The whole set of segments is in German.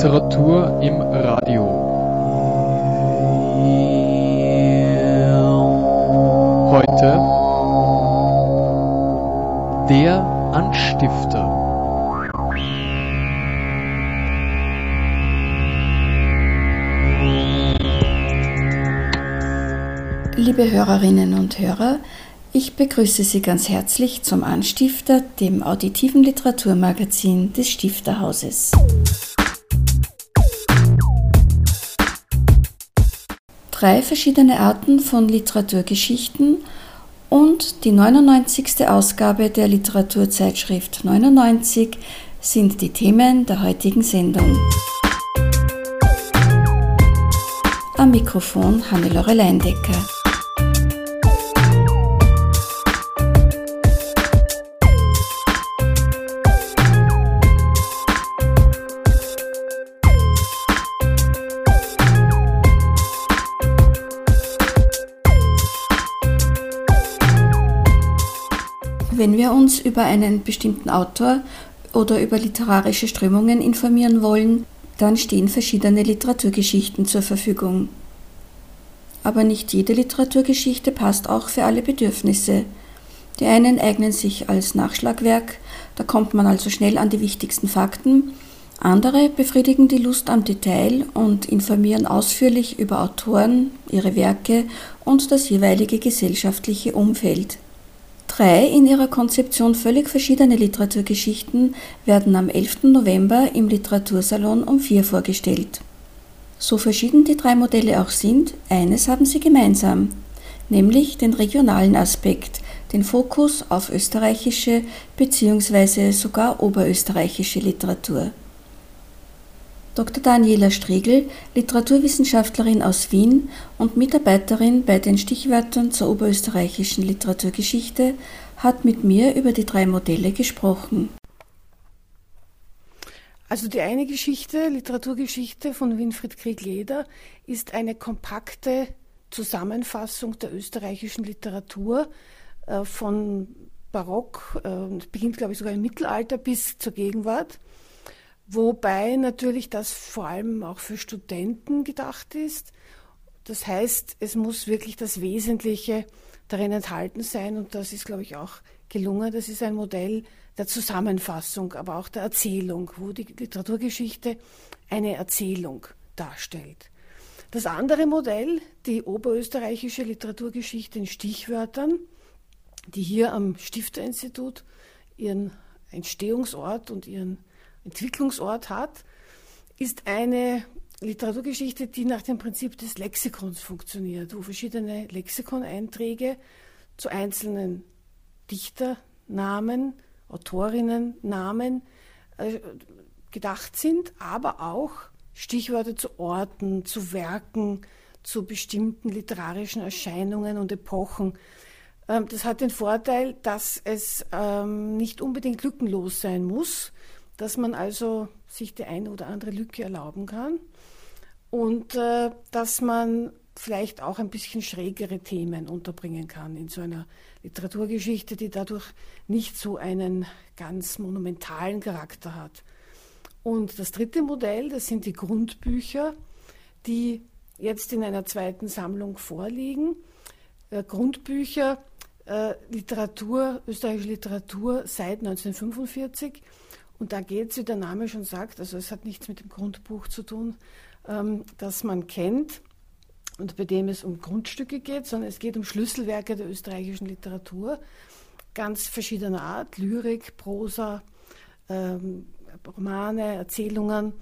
Literatur im Radio. Heute der Anstifter. Liebe Hörerinnen und Hörer, ich begrüße Sie ganz herzlich zum Anstifter, dem auditiven Literaturmagazin des Stifterhauses. Drei verschiedene Arten von Literaturgeschichten und die 99. Ausgabe der Literaturzeitschrift 99 sind die Themen der heutigen Sendung. Am Mikrofon Hannelore Leindecker. Uns über einen bestimmten Autor oder über literarische Strömungen informieren wollen, dann stehen verschiedene Literaturgeschichten zur Verfügung. Aber nicht jede Literaturgeschichte passt auch für alle Bedürfnisse. Die einen eignen sich als Nachschlagwerk, da kommt man also schnell an die wichtigsten Fakten, andere befriedigen die Lust am Detail und informieren ausführlich über Autoren, ihre Werke und das jeweilige gesellschaftliche Umfeld. Drei in ihrer Konzeption völlig verschiedene Literaturgeschichten werden am 11. November im Literatursalon um vier vorgestellt. So verschieden die drei Modelle auch sind, eines haben sie gemeinsam, nämlich den regionalen Aspekt, den Fokus auf österreichische bzw. sogar oberösterreichische Literatur. Dr. Daniela Striegel, Literaturwissenschaftlerin aus Wien und Mitarbeiterin bei den Stichwörtern zur oberösterreichischen Literaturgeschichte, hat mit mir über die drei Modelle gesprochen. Also die eine Geschichte, Literaturgeschichte von Winfried Krieg-Leder, ist eine kompakte Zusammenfassung der österreichischen Literatur äh, von Barock, äh, beginnt glaube ich sogar im Mittelalter bis zur Gegenwart. Wobei natürlich das vor allem auch für Studenten gedacht ist. Das heißt, es muss wirklich das Wesentliche darin enthalten sein und das ist, glaube ich, auch gelungen. Das ist ein Modell der Zusammenfassung, aber auch der Erzählung, wo die Literaturgeschichte eine Erzählung darstellt. Das andere Modell, die oberösterreichische Literaturgeschichte in Stichwörtern, die hier am Stifterinstitut ihren Entstehungsort und ihren Entwicklungsort hat, ist eine Literaturgeschichte, die nach dem Prinzip des Lexikons funktioniert, wo verschiedene Lexikoneinträge zu einzelnen Dichternamen, Autorinnennamen äh, gedacht sind, aber auch Stichworte zu Orten, zu Werken, zu bestimmten literarischen Erscheinungen und Epochen. Ähm, das hat den Vorteil, dass es ähm, nicht unbedingt lückenlos sein muss, dass man also sich die eine oder andere Lücke erlauben kann und äh, dass man vielleicht auch ein bisschen schrägere Themen unterbringen kann in so einer Literaturgeschichte, die dadurch nicht so einen ganz monumentalen Charakter hat. Und das dritte Modell, das sind die Grundbücher, die jetzt in einer zweiten Sammlung vorliegen. Äh, Grundbücher, äh, Literatur, österreichische Literatur seit 1945 und da geht es, wie der Name schon sagt, also es hat nichts mit dem Grundbuch zu tun, ähm, das man kennt und bei dem es um Grundstücke geht, sondern es geht um Schlüsselwerke der österreichischen Literatur, ganz verschiedener Art, Lyrik, Prosa, ähm, Romane, Erzählungen.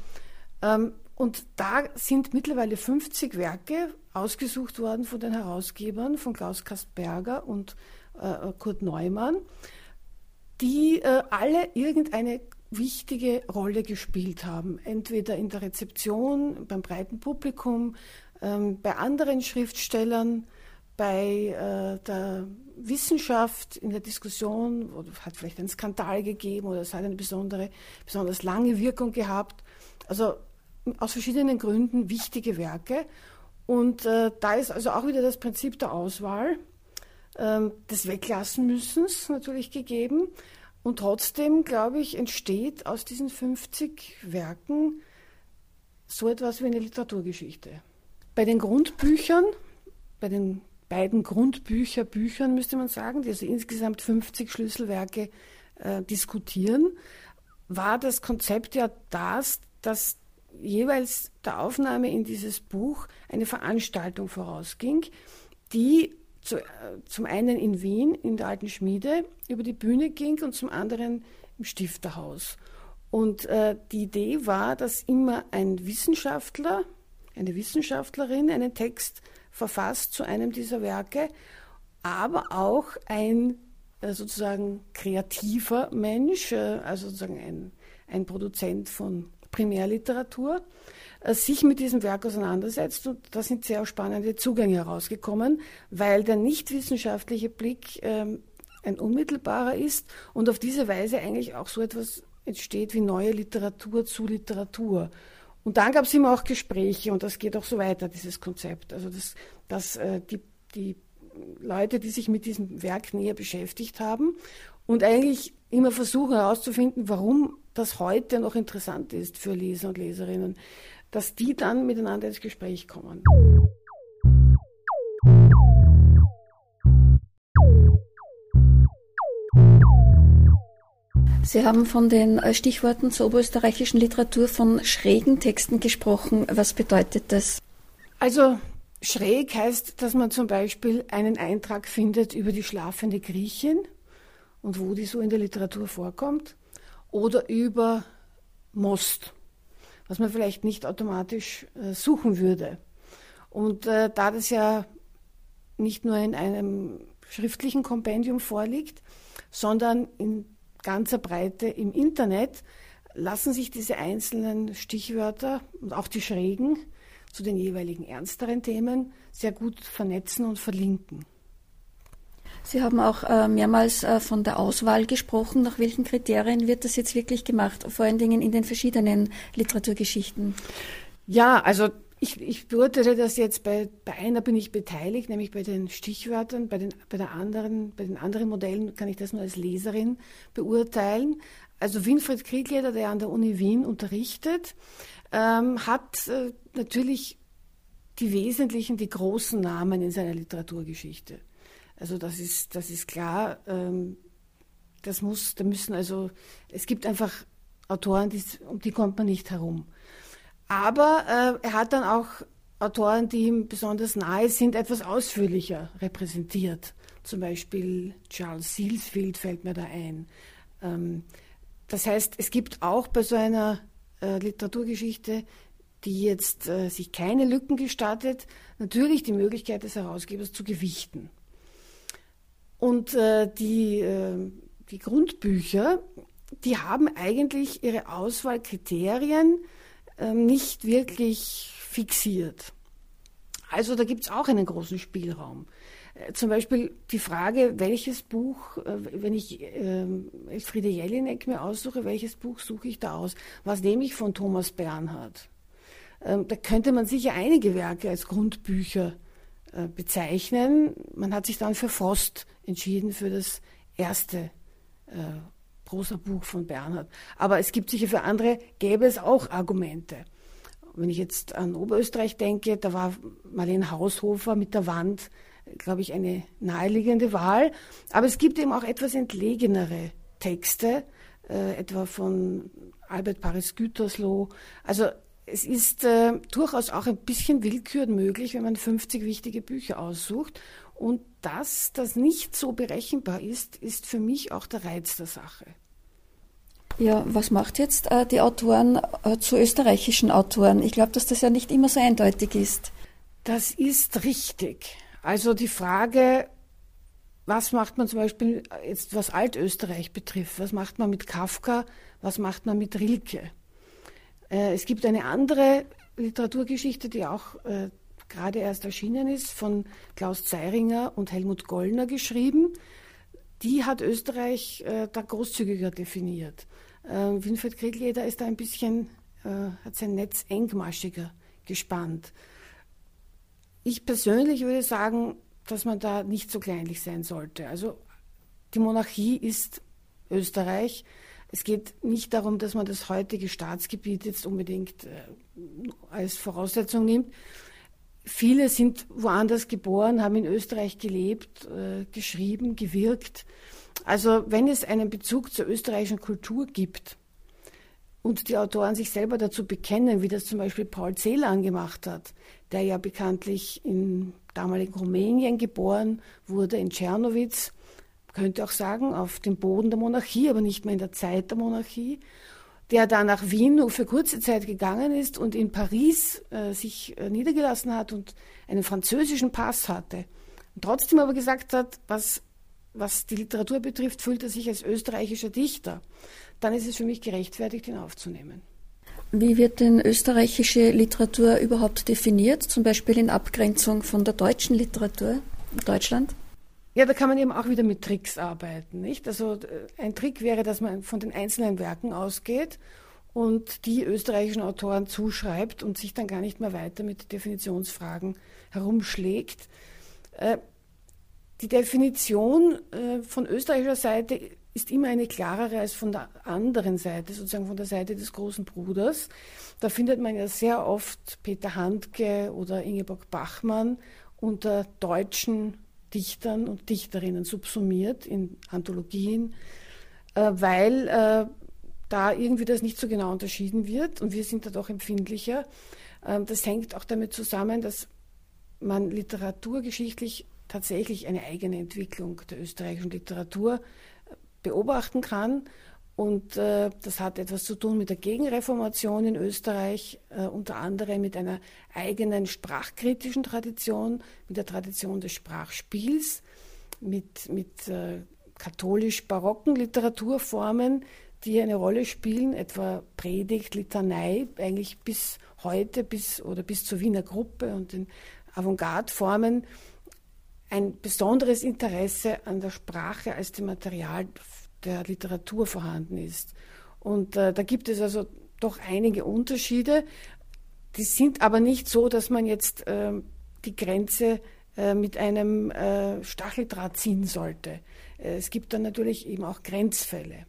Ähm, und da sind mittlerweile 50 Werke ausgesucht worden von den Herausgebern, von Klaus Kastberger und äh, Kurt Neumann, die äh, alle irgendeine wichtige Rolle gespielt haben, entweder in der Rezeption, beim breiten Publikum, ähm, bei anderen Schriftstellern, bei äh, der Wissenschaft, in der Diskussion, oder hat vielleicht einen Skandal gegeben oder es hat eine besondere, besonders lange Wirkung gehabt. Also aus verschiedenen Gründen wichtige Werke. Und äh, da ist also auch wieder das Prinzip der Auswahl, äh, des Weglassenmüssens natürlich gegeben. Und trotzdem, glaube ich, entsteht aus diesen 50 Werken so etwas wie eine Literaturgeschichte. Bei den Grundbüchern, bei den beiden Grundbücher, Büchern müsste man sagen, die also insgesamt 50 Schlüsselwerke äh, diskutieren, war das Konzept ja das, dass jeweils der Aufnahme in dieses Buch eine Veranstaltung vorausging, die zu, äh, zum einen in Wien in der alten Schmiede über die Bühne ging und zum anderen im Stifterhaus. Und äh, die Idee war, dass immer ein Wissenschaftler, eine Wissenschaftlerin einen Text verfasst zu einem dieser Werke, aber auch ein äh, sozusagen kreativer Mensch, äh, also sozusagen ein, ein Produzent von Primärliteratur, sich mit diesem Werk auseinandersetzt. Und da sind sehr spannende Zugänge herausgekommen, weil der nicht wissenschaftliche Blick ähm, ein unmittelbarer ist und auf diese Weise eigentlich auch so etwas entsteht wie neue Literatur zu Literatur. Und dann gab es immer auch Gespräche und das geht auch so weiter, dieses Konzept. Also dass, dass äh, die, die Leute, die sich mit diesem Werk näher beschäftigt haben und eigentlich immer versuchen herauszufinden, warum das heute noch interessant ist für Leser und Leserinnen, dass die dann miteinander ins Gespräch kommen. Sie haben von den äh, Stichworten zur oberösterreichischen Literatur von schrägen Texten gesprochen. Was bedeutet das? Also schräg heißt, dass man zum Beispiel einen Eintrag findet über die schlafende Griechin und wo die so in der Literatur vorkommt oder über Most, was man vielleicht nicht automatisch äh, suchen würde. Und äh, da das ja nicht nur in einem schriftlichen Kompendium vorliegt, sondern in ganzer Breite im Internet lassen sich diese einzelnen Stichwörter und auch die schrägen zu den jeweiligen ernsteren Themen sehr gut vernetzen und verlinken. Sie haben auch äh, mehrmals äh, von der Auswahl gesprochen. Nach welchen Kriterien wird das jetzt wirklich gemacht, vor allen Dingen in den verschiedenen Literaturgeschichten? Ja, also ich, ich beurteile das jetzt bei, bei einer bin ich beteiligt, nämlich bei den Stichwörtern, bei den, bei der anderen, bei den anderen Modellen kann ich das nur als Leserin beurteilen. Also Winfried Kriegleder, der an der Uni Wien unterrichtet, ähm, hat äh, natürlich die wesentlichen, die großen Namen in seiner Literaturgeschichte. Also das ist, das ist klar. Ähm, das muss, da müssen also, es gibt einfach Autoren, die, um die kommt man nicht herum. Aber äh, er hat dann auch Autoren, die ihm besonders nahe sind, etwas ausführlicher repräsentiert. Zum Beispiel Charles Sealsfield fällt mir da ein. Ähm, das heißt, es gibt auch bei so einer äh, Literaturgeschichte, die jetzt äh, sich keine Lücken gestattet, natürlich die Möglichkeit des Herausgebers zu gewichten. Und äh, die, äh, die Grundbücher, die haben eigentlich ihre Auswahlkriterien ähm, nicht wirklich fixiert. Also da gibt es auch einen großen Spielraum. Äh, zum Beispiel die Frage, welches Buch, äh, wenn ich äh, Elfriede Jelinek mir aussuche, welches Buch suche ich da aus? Was nehme ich von Thomas Bernhard? Ähm, da könnte man sicher einige Werke als Grundbücher äh, bezeichnen. Man hat sich dann für Frost entschieden, für das erste äh, Prosa-Buch von Bernhard. Aber es gibt sicher für andere, gäbe es auch Argumente. Wenn ich jetzt an Oberösterreich denke, da war Marlene Haushofer mit der Wand, glaube ich, eine naheliegende Wahl. Aber es gibt eben auch etwas entlegenere Texte, äh, etwa von Albert Paris Gütersloh. Also es ist äh, durchaus auch ein bisschen Willkür möglich, wenn man 50 wichtige Bücher aussucht. Und das, das nicht so berechenbar ist, ist für mich auch der Reiz der Sache. Ja, was macht jetzt äh, die Autoren äh, zu österreichischen Autoren? Ich glaube, dass das ja nicht immer so eindeutig ist. Das ist richtig. Also die Frage, was macht man zum Beispiel jetzt, was Altösterreich betrifft, was macht man mit Kafka, was macht man mit Rilke? Äh, es gibt eine andere Literaturgeschichte, die auch äh, gerade erst erschienen ist, von Klaus Zeiringer und Helmut Gollner geschrieben. Die hat Österreich äh, da großzügiger definiert. Äh, Winfried Kriegleder ist da ein bisschen, hat sein Netz engmaschiger gespannt. Ich persönlich würde sagen, dass man da nicht so kleinlich sein sollte. Also die Monarchie ist Österreich. Es geht nicht darum, dass man das heutige Staatsgebiet jetzt unbedingt äh, als Voraussetzung nimmt. Viele sind woanders geboren, haben in Österreich gelebt, äh, geschrieben, gewirkt. Also wenn es einen Bezug zur österreichischen Kultur gibt und die Autoren sich selber dazu bekennen, wie das zum Beispiel Paul Celan gemacht hat, der ja bekanntlich in damaligen Rumänien geboren wurde, in Tschernowitz, könnte auch sagen, auf dem Boden der Monarchie, aber nicht mehr in der Zeit der Monarchie, der dann nach Wien nur für kurze Zeit gegangen ist und in Paris äh, sich äh, niedergelassen hat und einen französischen Pass hatte. Und trotzdem aber gesagt hat, was, was die Literatur betrifft, fühlt er sich als österreichischer Dichter. Dann ist es für mich gerechtfertigt, ihn aufzunehmen. Wie wird denn österreichische Literatur überhaupt definiert, zum Beispiel in Abgrenzung von der deutschen Literatur in Deutschland? Ja, da kann man eben auch wieder mit Tricks arbeiten, nicht? Also äh, ein Trick wäre, dass man von den einzelnen Werken ausgeht und die österreichischen Autoren zuschreibt und sich dann gar nicht mehr weiter mit Definitionsfragen herumschlägt. Äh, die Definition äh, von österreichischer Seite ist immer eine klarere als von der anderen Seite, sozusagen von der Seite des großen Bruders. Da findet man ja sehr oft Peter Handke oder Ingeborg Bachmann unter deutschen Dichtern und Dichterinnen subsumiert in Anthologien, äh, weil äh, da irgendwie das nicht so genau unterschieden wird und wir sind da doch empfindlicher. Ähm, das hängt auch damit zusammen, dass man literaturgeschichtlich tatsächlich eine eigene Entwicklung der österreichischen Literatur äh, beobachten kann und äh, das hat etwas zu tun mit der Gegenreformation in Österreich, äh, unter anderem mit einer eigenen sprachkritischen Tradition, mit der Tradition des Sprachspiels, mit, mit äh, katholisch-barocken Literaturformen, die eine Rolle spielen, etwa Predigt, Litanei, eigentlich bis heute, bis oder bis zur Wiener Gruppe und den Avantgarde-Formen. Ein besonderes Interesse an der Sprache als dem Material der Literatur vorhanden ist. Und äh, da gibt es also doch einige Unterschiede. Die sind aber nicht so, dass man jetzt äh, die Grenze äh, mit einem äh, Stacheldraht ziehen sollte. Äh, es gibt dann natürlich eben auch Grenzfälle.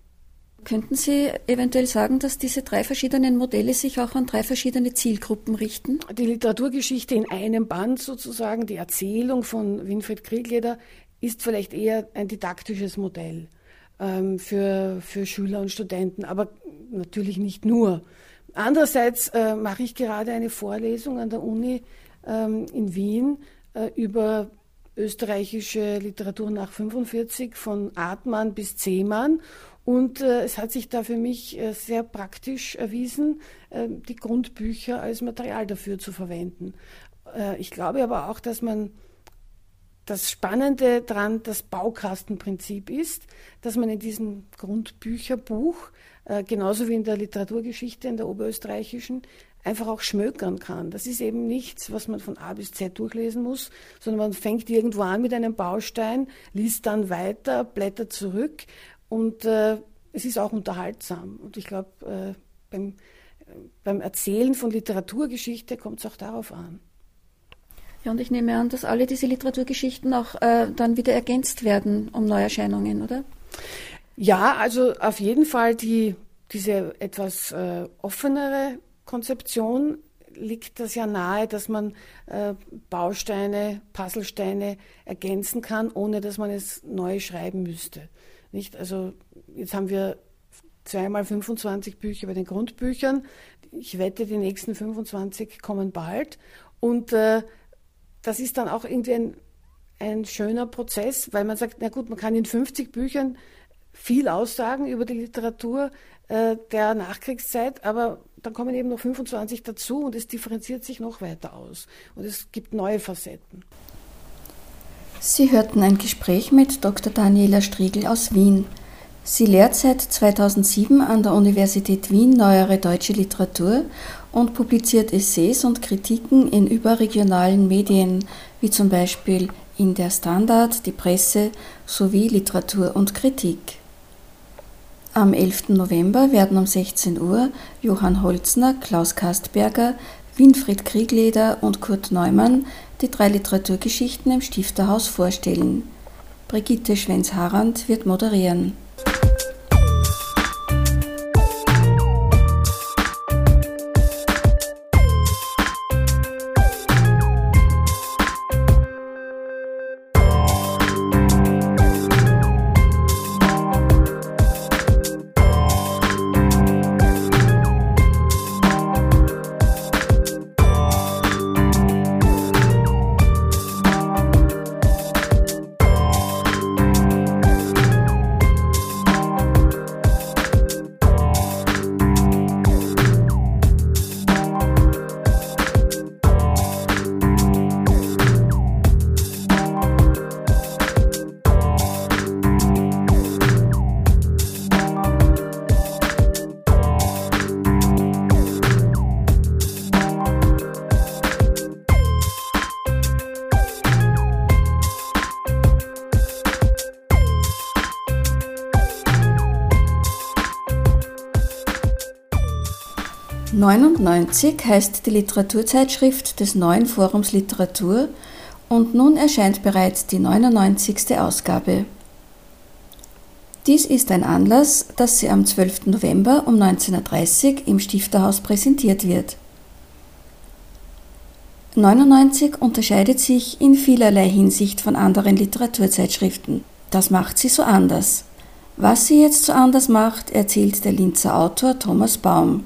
Könnten Sie eventuell sagen, dass diese drei verschiedenen Modelle sich auch an drei verschiedene Zielgruppen richten? Die Literaturgeschichte in einem Band sozusagen, die Erzählung von Winfried Kriegleder, ist vielleicht eher ein didaktisches Modell ähm, für, für Schüler und Studenten, aber natürlich nicht nur. Andererseits äh, mache ich gerade eine Vorlesung an der Uni ähm, in Wien äh, über österreichische Literatur nach 45 von Artmann bis Zehmann. Und äh, es hat sich da für mich äh, sehr praktisch erwiesen, äh, die Grundbücher als Material dafür zu verwenden. Äh, ich glaube aber auch, dass man das Spannende daran das Baukastenprinzip ist, dass man in diesem Grundbücherbuch, äh, genauso wie in der Literaturgeschichte, in der oberösterreichischen, einfach auch schmökern kann. Das ist eben nichts, was man von A bis Z durchlesen muss, sondern man fängt irgendwo an mit einem Baustein, liest dann weiter, blättert zurück und äh, es ist auch unterhaltsam. Und ich glaube, äh, beim, äh, beim Erzählen von Literaturgeschichte kommt es auch darauf an. Ja, und ich nehme an, dass alle diese Literaturgeschichten auch äh, dann wieder ergänzt werden um Neuerscheinungen, oder? Ja, also auf jeden Fall die, diese etwas äh, offenere Konzeption liegt das ja nahe, dass man äh, Bausteine, Puzzlesteine ergänzen kann, ohne dass man es neu schreiben müsste. Nicht? Also jetzt haben wir zweimal 25 Bücher bei den Grundbüchern. Ich wette, die nächsten 25 kommen bald. Und äh, das ist dann auch irgendwie ein, ein schöner Prozess, weil man sagt, na gut, man kann in 50 Büchern viel aussagen über die Literatur äh, der Nachkriegszeit, aber dann kommen eben noch 25 dazu und es differenziert sich noch weiter aus und es gibt neue Facetten. Sie hörten ein Gespräch mit Dr. Daniela Striegel aus Wien. Sie lehrt seit 2007 an der Universität Wien Neuere Deutsche Literatur und publiziert Essays und Kritiken in überregionalen Medien, wie zum Beispiel in der Standard, die Presse sowie Literatur und Kritik. Am 11. November werden um 16 Uhr Johann Holzner, Klaus Kastberger, Winfried Kriegleder und Kurt Neumann die drei Literaturgeschichten im Stifterhaus vorstellen. Brigitte Schwenz-Harand wird moderieren. 99 heißt die Literaturzeitschrift des neuen Forums Literatur und nun erscheint bereits die 99. Ausgabe. Dies ist ein Anlass, dass sie am 12. November um 19.30 Uhr im Stifterhaus präsentiert wird. 99 unterscheidet sich in vielerlei Hinsicht von anderen Literaturzeitschriften. Das macht sie so anders. Was sie jetzt so anders macht, erzählt der Linzer Autor Thomas Baum.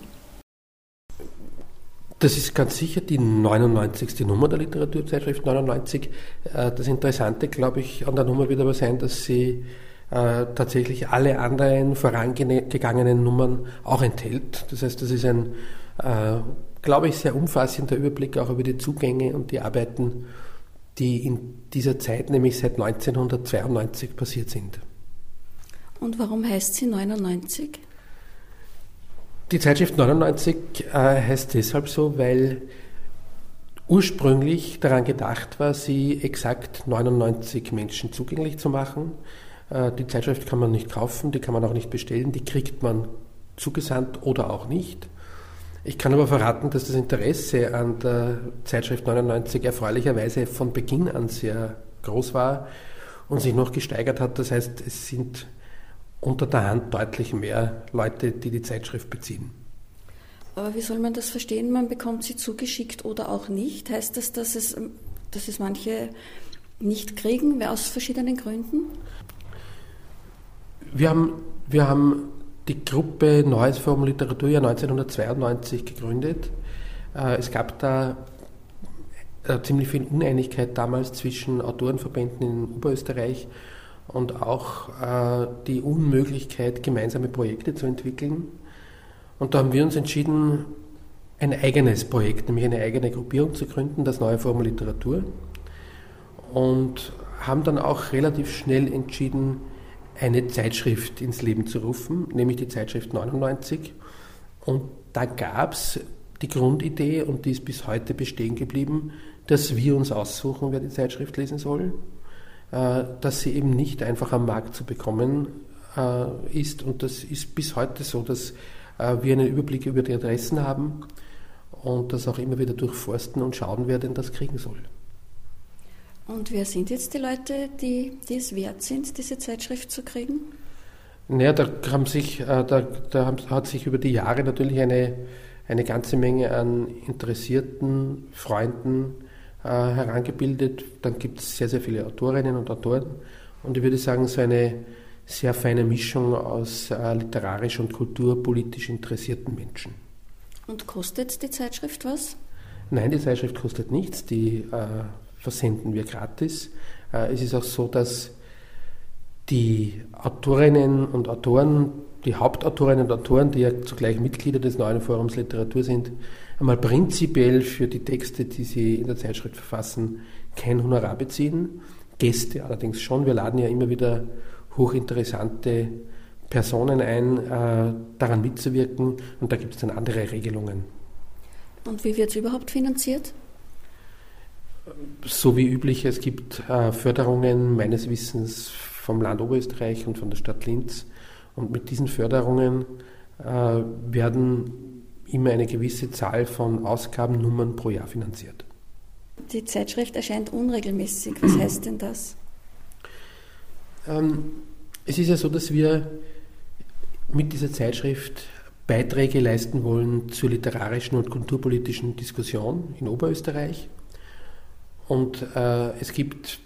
Das ist ganz sicher die 99. Nummer der Literaturzeitschrift 99. Äh, das Interessante, glaube ich, an der Nummer wird aber sein, dass sie äh, tatsächlich alle anderen vorangegangenen Nummern auch enthält. Das heißt, das ist ein, äh, glaube ich, sehr umfassender Überblick auch über die Zugänge und die Arbeiten, die in dieser Zeit, nämlich seit 1992, passiert sind. Und warum heißt sie 99? Die Zeitschrift 99 äh, heißt deshalb so, weil ursprünglich daran gedacht war, sie exakt 99 Menschen zugänglich zu machen. Äh, die Zeitschrift kann man nicht kaufen, die kann man auch nicht bestellen, die kriegt man zugesandt oder auch nicht. Ich kann aber verraten, dass das Interesse an der Zeitschrift 99 erfreulicherweise von Beginn an sehr groß war und sich noch gesteigert hat. Das heißt, es sind unter der Hand deutlich mehr Leute, die die Zeitschrift beziehen. Aber wie soll man das verstehen? Man bekommt sie zugeschickt oder auch nicht? Heißt das, dass es, dass es manche nicht kriegen, aus verschiedenen Gründen? Wir haben, wir haben die Gruppe Neues Forum Literatur ja 1992 gegründet. Äh, es gab da äh, ziemlich viel Uneinigkeit damals zwischen Autorenverbänden in Oberösterreich und auch äh, die Unmöglichkeit, gemeinsame Projekte zu entwickeln. Und da haben wir uns entschieden, ein eigenes Projekt, nämlich eine eigene Gruppierung zu gründen, das Neue Forum Literatur. Und haben dann auch relativ schnell entschieden, eine Zeitschrift ins Leben zu rufen, nämlich die Zeitschrift 99. Und da gab es die Grundidee, und die ist bis heute bestehen geblieben, dass wir uns aussuchen, wer die Zeitschrift lesen soll, dass sie eben nicht einfach am Markt zu bekommen äh, ist. Und das ist bis heute so, dass äh, wir einen Überblick über die Adressen haben und das auch immer wieder durchforsten und schauen, wer denn das kriegen soll. Und wer sind jetzt die Leute, die, die es wert sind, diese Zeitschrift zu kriegen? Naja, da, haben sich, äh, da, da hat sich über die Jahre natürlich eine, eine ganze Menge an interessierten Freunden äh, herangebildet. Dann gibt es sehr, sehr viele Autorinnen und Autoren. Und ich würde sagen, so eine sehr feine Mischung aus äh, literarisch und kulturpolitisch interessierten Menschen. Und kostet die Zeitschrift was? Nein, die Zeitschrift kostet nichts. Die äh, versenden wir gratis. Äh, es ist auch so, dass die Autorinnen und Autoren, die Hauptautorinnen und Autoren, die ja zugleich Mitglieder des neuen Forums Literatur sind, einmal prinzipiell für die Texte, die sie in der Zeitschrift verfassen, kein Honorar beziehen. Gäste allerdings schon. Wir laden ja immer wieder hochinteressante Personen ein, äh, daran mitzuwirken und da gibt es dann andere Regelungen. Und wie wird es überhaupt finanziert? so wie üblich, es gibt äh, Förderungen meines Wissens vom Land Oberösterreich und von der Stadt Linz. Und mit diesen Förderungen äh, werden immer eine gewisse Zahl von Ausgabennummern pro Jahr finanziert. Die Zeitschrift erscheint unregelmäßig. Was heißt denn das? Ähm, es ist ja so, dass wir mit dieser Zeitschrift Beiträge leisten wollen zur literarischen und kulturpolitischen Diskussion in Oberösterreich und äh, es gibt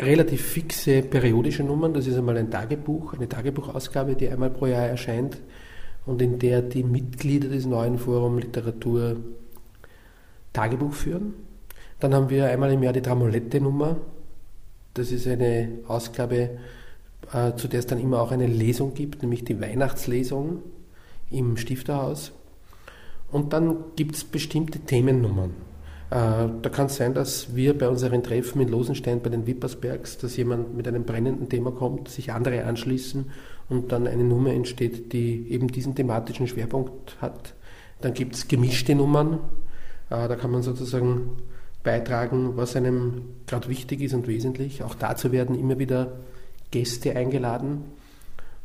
relativ fixe periodische Nummern. Das ist einmal ein Tagebuch, eine Tagebuchausgabe, die einmal pro Jahr erscheint und in der die Mitglieder des neuen Forum Literatur Tagebuch führen. Dann haben wir einmal im Jahr die Tramolette-Nummer. Das ist eine Ausgabe, äh, zu der es dann immer auch eine Lesung gibt, nämlich die Weihnachtslesung im Stifterhaus. Und dann gibt es bestimmte Themennummern. Äh, da kann es sein, dass wir bei unseren Treffen in Losenstein bei den Wippersbergs, dass jemand mit einem brennenden Thema kommt, sich andere anschließen und dann eine Nummer entsteht, die eben diesen thematischen Schwerpunkt hat. Dann gibt es gemischte Nummern, äh, da kann man sozusagen beitragen, was einem gerade wichtig ist und wesentlich. Auch dazu werden immer wieder Gäste eingeladen.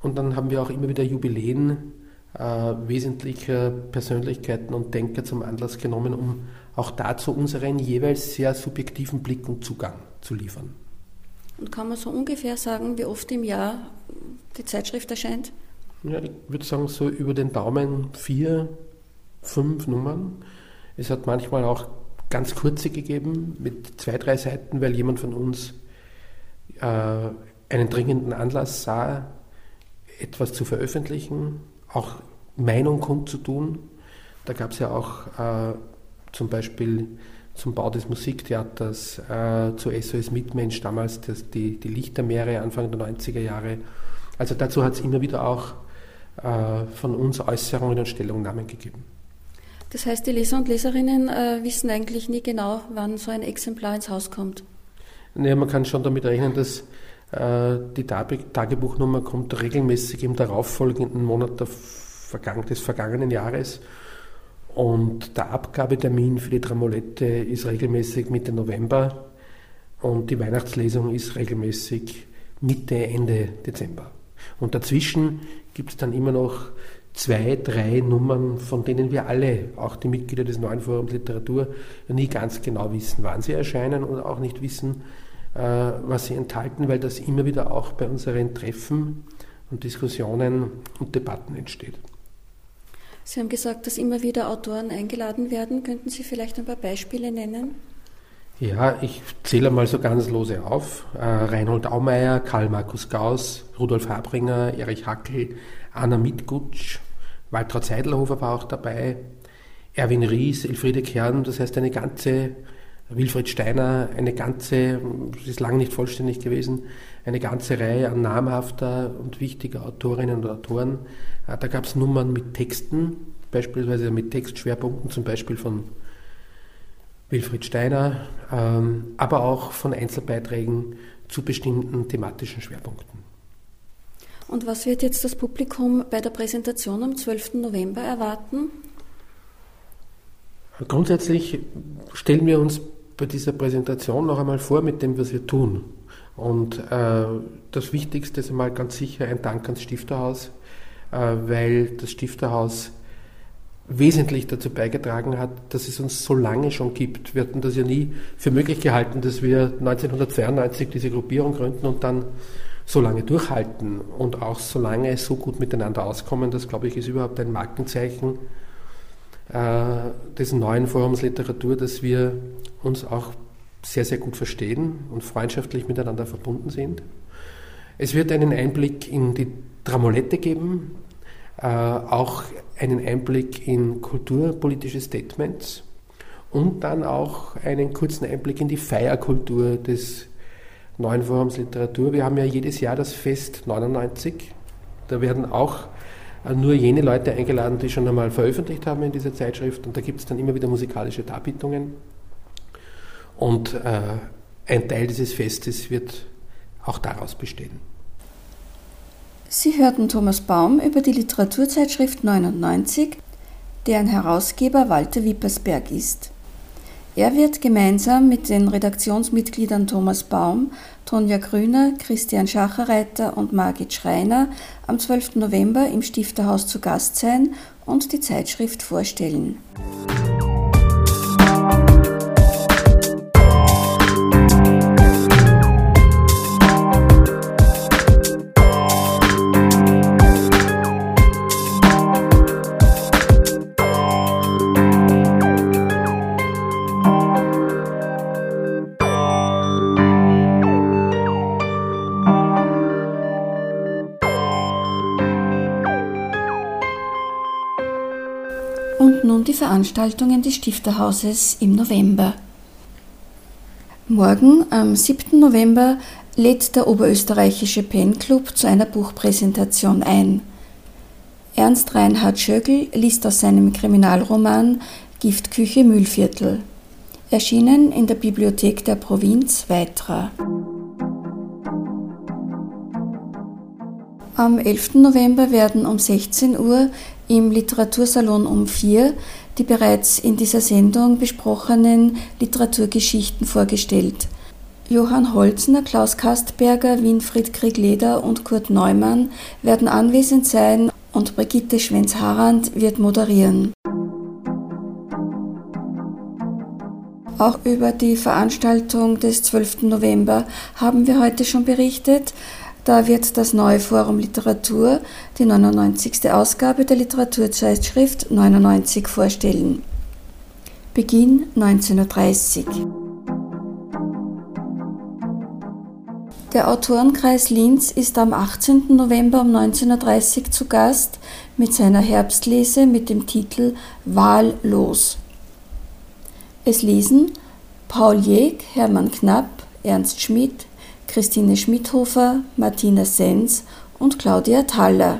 Und dann haben wir auch immer wieder Jubiläen, äh, wesentlicher Persönlichkeiten und Denker zum Anlass genommen, um auch dazu unseren jeweils sehr subjektiven Blick und Zugang zu liefern. Und kann man so ungefähr sagen, wie oft im Jahr die Zeitschrift erscheint? Ja, ich würde sagen, so über den Daumen vier, fünf Nummern. Es hat manchmal auch ganz kurze gegeben mit zwei, drei Seiten, weil jemand von uns äh, einen dringenden Anlass sah, etwas zu veröffentlichen, auch Meinung kundzutun. Da gab es ja auch äh, zum Beispiel zum Bau des Musiktheaters, äh, zu SOS Mitmensch, damals das, die, die Lichtermeere Anfang der 90er Jahre. Also dazu hat es immer wieder auch äh, von uns Äußerungen und Stellungnahmen gegeben. Das heißt, die Leser und Leserinnen äh, wissen eigentlich nie genau, wann so ein Exemplar ins Haus kommt. Naja, man kann schon damit rechnen, dass äh, die Tagebuchnummer kommt regelmäßig im darauffolgenden Monat des vergangenen Jahres und der Abgabetermin für die Tramolette ist regelmäßig Mitte November und die Weihnachtslesung ist regelmäßig Mitte, Ende Dezember. Und dazwischen gibt es dann immer noch zwei, drei Nummern, von denen wir alle, auch die Mitglieder des neuen Forums Literatur, nie ganz genau wissen, wann sie erscheinen und auch nicht wissen, äh, was sie enthalten, weil das immer wieder auch bei unseren Treffen und Diskussionen und Debatten entsteht. Sie haben gesagt, dass immer wieder Autoren eingeladen werden. Könnten Sie vielleicht ein paar Beispiele nennen? Ja, ich zähle mal so ganz lose auf. Äh, Reinhold Aumeier, Karl Markus Gauss, Rudolf Habringer, Erich Hackel, Anna Mitgutsch, Waltraud Seidlerhofer war auch dabei, Erwin Ries, Elfriede Kern, das heißt eine ganze, Wilfried Steiner, eine ganze, das ist lange nicht vollständig gewesen, eine ganze Reihe an namhafter und wichtiger Autorinnen und Autoren. Äh, da gab es Nummern mit Texten, beispielsweise mit Textschwerpunkten, zum Beispiel von Wilfried Steiner, ähm, aber auch von Einzelbeiträgen zu bestimmten thematischen Schwerpunkten. Und was wird jetzt das Publikum bei der Präsentation am 12. November erwarten? Grundsätzlich stellen wir uns bei dieser Präsentation noch einmal vor mit dem, was wir tun. Und äh, das Wichtigste ist einmal ganz sicher ein Dank ans Stifterhaus, äh, weil das Stifterhaus wesentlich dazu beigetragen hat, dass es uns so lange schon gibt. Wir hatten das ja nie für möglich gehalten, dass wir 1992 diese Gruppierung gründen und dann so lange durchhalten und auch so lange so gut miteinander auskommen. Das, glaube ich, ist überhaupt ein Markenzeichen äh, des neuen Forums Literatur, dass wir uns auch sehr, sehr gut verstehen und freundschaftlich miteinander verbunden sind. Es wird einen Einblick in die Tramolette geben, äh, auch einen Einblick in kulturpolitische Statements und dann auch einen kurzen Einblick in die Feierkultur des neuen Forums Literatur. Wir haben ja jedes Jahr das Fest 99. Da werden auch äh, nur jene Leute eingeladen, die schon einmal veröffentlicht haben in dieser Zeitschrift. Und da gibt es dann immer wieder musikalische Darbietungen. Und äh, ein Teil dieses Festes wird auch daraus bestehen. Sie hörten Thomas Baum über die Literaturzeitschrift 99, deren Herausgeber Walter Wippersberg ist. Er wird gemeinsam mit den Redaktionsmitgliedern Thomas Baum, Tonja Grüner, Christian Schacherreiter und Margit Schreiner am 12. November im Stifterhaus zu Gast sein und die Zeitschrift vorstellen. Veranstaltungen des Stifterhauses im November. Morgen, am 7. November, lädt der Oberösterreichische Pen Club zu einer Buchpräsentation ein. Ernst Reinhard Schögl liest aus seinem Kriminalroman Giftküche Mühlviertel, erschienen in der Bibliothek der Provinz Weitra. Am 11. November werden um 16 Uhr im Literatursalon um 4 die bereits in dieser Sendung besprochenen Literaturgeschichten vorgestellt. Johann Holzner, Klaus Kastberger, Winfried Kriegleder und Kurt Neumann werden anwesend sein und Brigitte Schwenz-Harand wird moderieren. Auch über die Veranstaltung des 12. November haben wir heute schon berichtet. Da wird das neue Forum Literatur die 99. Ausgabe der Literaturzeitschrift 99 vorstellen. Beginn 1930. Der Autorenkreis Linz ist am 18. November um 1930 zu Gast mit seiner Herbstlese mit dem Titel Wahllos. Es lesen Paul Jeg, Hermann Knapp, Ernst Schmidt, Christine Schmidhofer, Martina Sens und Claudia Thaller.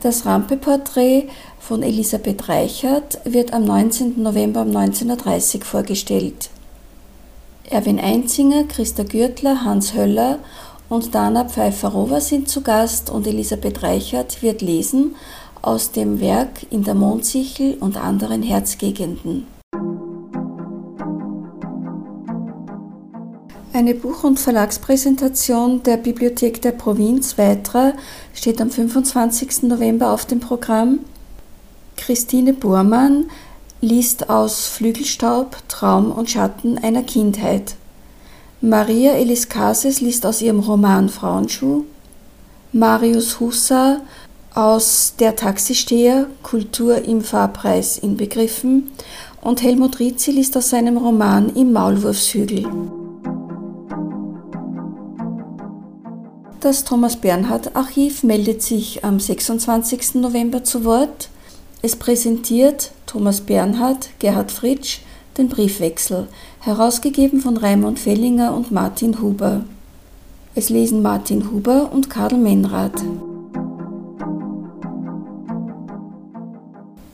Das Rampeporträt von Elisabeth Reichert wird am 19. November um 1930 vorgestellt. Erwin Einzinger, Christa Gürtler, Hans Höller und Dana Pfeifferover sind zu Gast und Elisabeth Reichert wird lesen aus dem Werk In der Mondsichel und anderen Herzgegenden. Eine Buch- und Verlagspräsentation der Bibliothek der Provinz Weitra steht am 25. November auf dem Programm. Christine Bormann liest aus Flügelstaub, Traum und Schatten einer Kindheit. Maria Elis Cases liest aus ihrem Roman Frauenschuh. Marius Hussa aus Der Taxisteher, Kultur im Fahrpreis inbegriffen. Und Helmut Rizzi liest aus seinem Roman Im Maulwurfshügel. Das Thomas Bernhard Archiv meldet sich am 26. November zu Wort. Es präsentiert Thomas Bernhard, Gerhard Fritsch, den Briefwechsel, herausgegeben von Raimund Fellinger und Martin Huber. Es lesen Martin Huber und Karl Menrath.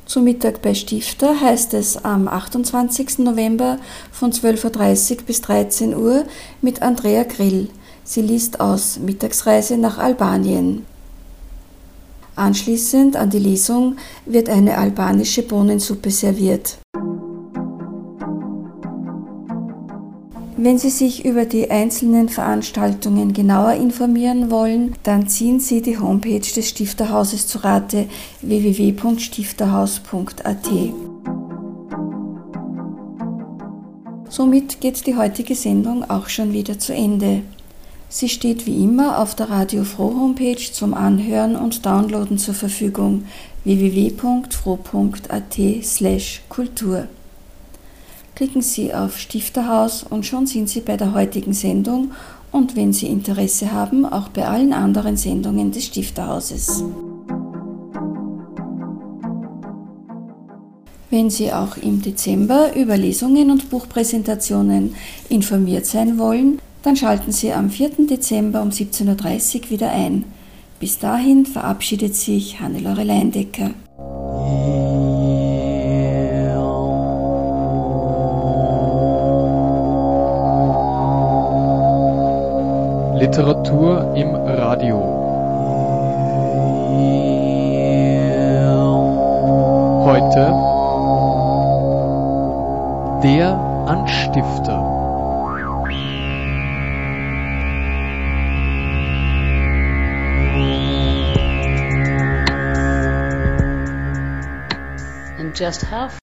Zu Mittag bei Stifter heißt es am 28. November von 12.30 Uhr bis 13 Uhr mit Andrea Grill. Sie liest aus Mittagsreise nach Albanien. Anschließend an die Lesung wird eine albanische Bohnensuppe serviert. Wenn Sie sich über die einzelnen Veranstaltungen genauer informieren wollen, dann ziehen Sie die Homepage des Stifterhauses zu Rate www.stifterhaus.at. Somit geht die heutige Sendung auch schon wieder zu Ende. Sie steht wie immer auf der Radio Froh Homepage zum Anhören und Downloaden zur Verfügung www.froh.at/kultur. Klicken Sie auf Stifterhaus und schon sind Sie bei der heutigen Sendung und wenn Sie Interesse haben, auch bei allen anderen Sendungen des Stifterhauses. Wenn Sie auch im Dezember über Lesungen und Buchpräsentationen informiert sein wollen, dann schalten Sie am 4. Dezember um 17.30 Uhr wieder ein. Bis dahin verabschiedet sich Hannelore Leindecker. Literatur im Radio. Heute der Anstifter. just have